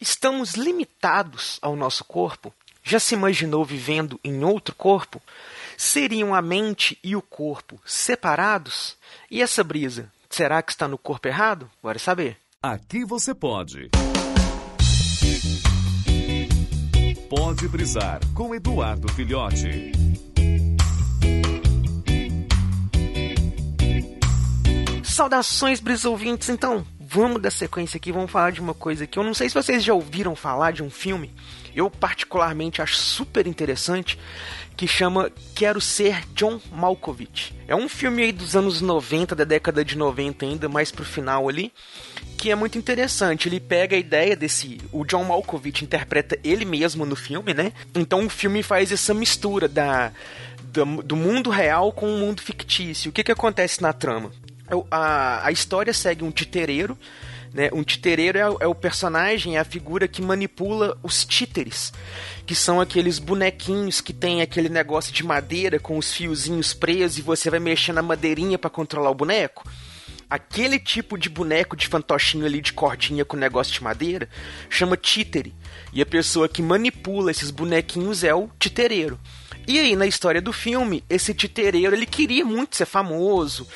Estamos limitados ao nosso corpo? Já se imaginou vivendo em outro corpo? Seriam a mente e o corpo separados? E essa brisa, será que está no corpo errado? Bora saber. Aqui você pode. Pode brisar com Eduardo Filhote. Saudações, brisouvintes. Então, vamos dar sequência aqui, vamos falar de uma coisa que eu não sei se vocês já ouviram falar de um filme. Eu particularmente acho super interessante, que chama Quero Ser John Malkovich. É um filme aí dos anos 90, da década de 90 ainda, mais pro final ali, que é muito interessante. Ele pega a ideia desse. O John Malkovich interpreta ele mesmo no filme, né? Então o filme faz essa mistura da. Do, do mundo real com o mundo fictício. O que, que acontece na trama? A, a história segue um titereiro né? Um titereiro é, é, o personagem, é a figura que manipula os títeres, que são aqueles bonequinhos que tem aquele negócio de madeira com os fiozinhos presos e você vai mexer na madeirinha para controlar o boneco. Aquele tipo de boneco de fantochinho ali de cordinha com negócio de madeira chama títere. E a pessoa que manipula esses bonequinhos é o titereiro. E aí, na história do filme, esse titereiro, ele queria muito ser famoso,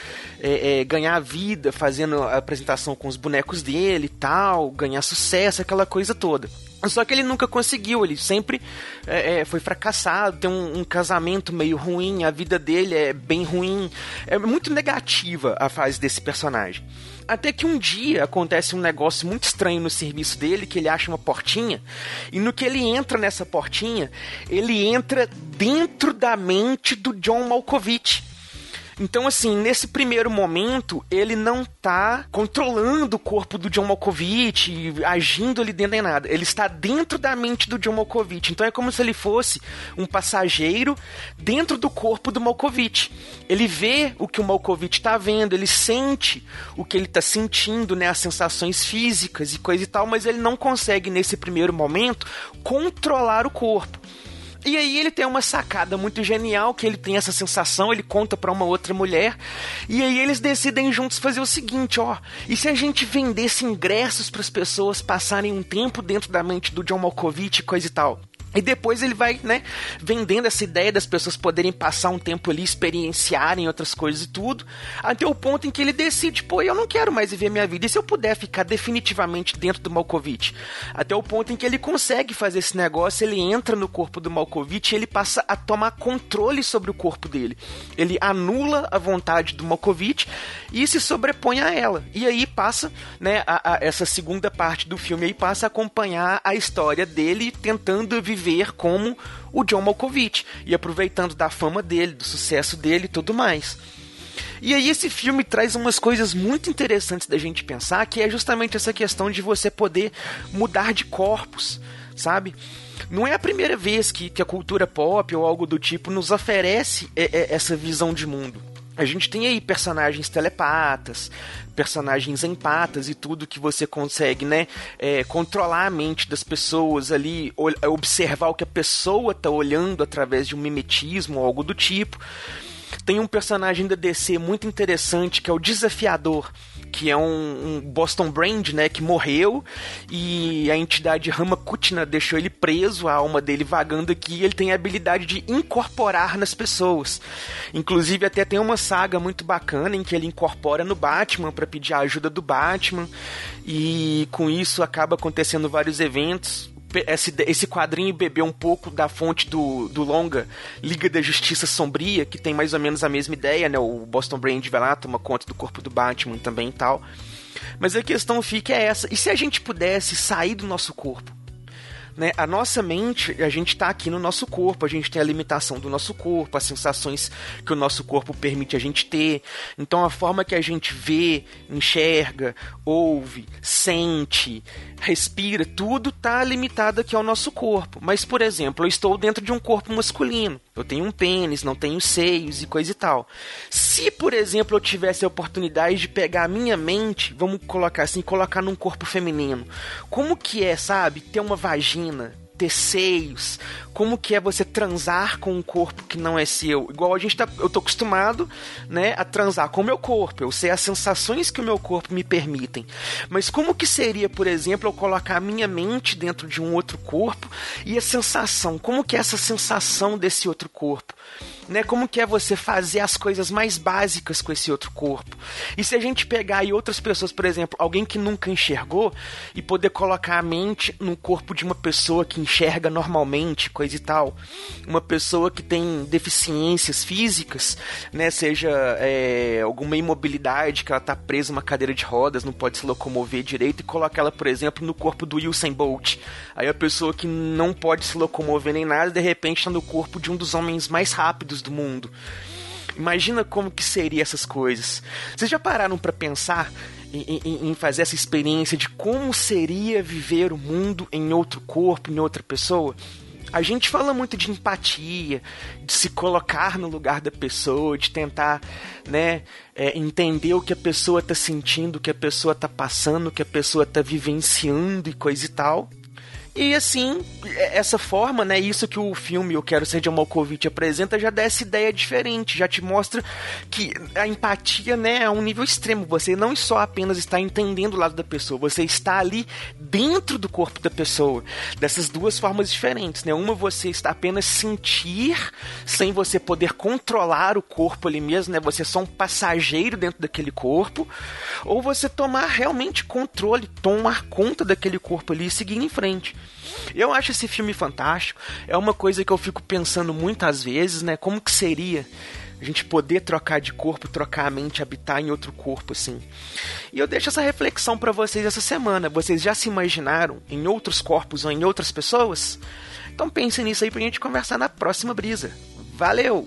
é, é, ganhar vida fazendo a apresentação com os bonecos dele e tal, ganhar sucesso, aquela coisa toda. Só que ele nunca conseguiu, ele sempre é, é, foi fracassado, tem um, um, casamento meio ruim, a vida dele é bem ruim. É muito negativa a fase desse personagem. Até que um dia acontece um negócio muito estranho no serviço dele, que ele acha uma portinha, e no que ele entra nessa portinha, ele entra dentro da mente do John Malkovich então, assim, nesse primeiro momento, ele não tá controlando o corpo do John Malkovich, agindo ali dentro de nada. Ele está dentro da mente do John Malkovich. Então é como se ele fosse um passageiro dentro do corpo do Malkovich. Ele vê o que o Malkovich está vendo, ele sente o que ele está sentindo, né, as sensações físicas e coisa e tal, mas ele não consegue nesse primeiro momento controlar o corpo. E aí ele tem uma sacada muito genial, que ele tem essa sensação, ele conta para uma outra mulher, e aí eles decidem juntos fazer o seguinte, ó, e se a gente vendesse ingressos para as pessoas passarem um tempo dentro da mente do John Malkovich coisa e tal? E depois ele vai, né, vendendo essa ideia das pessoas poderem passar um tempo ali, experienciarem outras coisas e tudo, até o ponto em que ele decide, pô, eu não quero mais viver minha vida, e se eu puder ficar definitivamente dentro do Malkovich? Até o ponto em que ele consegue fazer esse negócio, ele entra no corpo do Malkovich e ele passa a tomar controle sobre o corpo dele. Ele anula a vontade do Malkovich e se sobrepõe a ela. E aí passa, né, a, a essa segunda parte do filme aí passa a acompanhar a história dele tentando viver viver como o John Malkovich e aproveitando da fama dele, do sucesso dele e tudo mais. E aí esse filme traz umas coisas muito interessantes da gente pensar, que é justamente essa questão de você poder mudar de corpos, sabe? Não é a primeira vez que, que a cultura pop ou algo do tipo nos oferece é, é, essa visão de mundo. A gente tem aí personagens telepatas, personagens empatas e tudo que você consegue, né? É, controlar a mente das pessoas ali, observar o que a pessoa tá olhando através de um mimetismo ou algo do tipo. Tem um personagem da DC muito interessante que é o Desafiador que é um, um, Boston Brand, né, que morreu e a entidade Ramakutna deixou ele preso, a alma dele vagando aqui, e ele tem a habilidade de incorporar nas pessoas. Inclusive até tem uma saga muito bacana em que ele incorpora no Batman para pedir a ajuda do Batman e com isso acaba acontecendo vários eventos esse, esse quadrinho bebeu um pouco da fonte do, do longa Liga da Justiça Sombria, que tem mais ou menos a mesma ideia, né? O Boston Brand vai lá, toma conta do corpo do Batman também e tal. Mas a questão fica é essa: e se a gente pudesse sair do nosso corpo? Né? A nossa mente, a gente está aqui no nosso corpo, a gente tem a limitação do nosso corpo, as sensações que o nosso corpo permite a gente ter. Então a forma que a gente vê, enxerga, ouve, sente, respira, tudo está limitado aqui ao nosso corpo. Mas, por exemplo, eu estou dentro de um corpo masculino. Eu tenho um pênis, não tenho seios e coisa e tal. Se, por exemplo, eu tivesse a oportunidade de pegar a minha mente, vamos colocar assim, colocar num corpo feminino, como que é, sabe, ter uma vagina, ter seios, como que é você transar com um corpo que não é seu. Igual a gente tá, eu tô acostumado, né, a transar com o meu corpo, eu sei as sensações que o meu corpo me permitem. Mas como que seria, por exemplo, eu colocar a minha mente dentro de um outro corpo e a sensação, como que é essa sensação desse outro corpo? né? Como que é você fazer as coisas mais básicas com esse outro corpo? E se a gente pegar aí outras pessoas, por exemplo, alguém que nunca enxergou e poder colocar a mente no corpo de uma pessoa que enxerga normalmente, coisa e tal, uma pessoa que tem deficiências físicas, né? Seja é, alguma imobilidade que ela tá presa numa cadeira de rodas, não pode se locomover direito e coloca ela, por exemplo, no corpo do Usain Bolt. Aí a pessoa que não pode se locomover nem nada, de repente está no corpo de um dos homens mais rápidos do mundo. Imagina como que seria essas coisas. Vocês já pararam para pensar em, em, em, fazer essa experiência de como seria viver o mundo em outro corpo, em outra pessoa? A gente fala muito de empatia, de se colocar no lugar da pessoa, de tentar, né, é, entender o que a pessoa está sentindo, o que a pessoa está passando, o que a pessoa está vivenciando e coisa e tal. E assim, essa forma, né, isso que o filme Eu Quero Ser de Malkovich apresenta já dá essa ideia diferente, já te mostra que a empatia, né, é um nível extremo. Você não só apenas está entendendo o lado da pessoa, você está ali dentro do corpo da pessoa. Dessas duas formas diferentes, né? Uma você está apenas sentir sem você poder controlar o corpo ali mesmo, né? Você é só um passageiro dentro daquele corpo, ou você tomar realmente controle, tomar conta daquele corpo ali e seguir em frente. Eu acho esse filme fantástico. É uma coisa que eu fico pensando muitas vezes, né? Como que seria a gente poder trocar de corpo, trocar a mente, habitar em outro corpo, assim. E eu deixo essa reflexão para vocês essa semana. Vocês já se imaginaram em outros corpos ou em outras pessoas? Então pensem nisso aí pra gente conversar na próxima brisa. Valeu!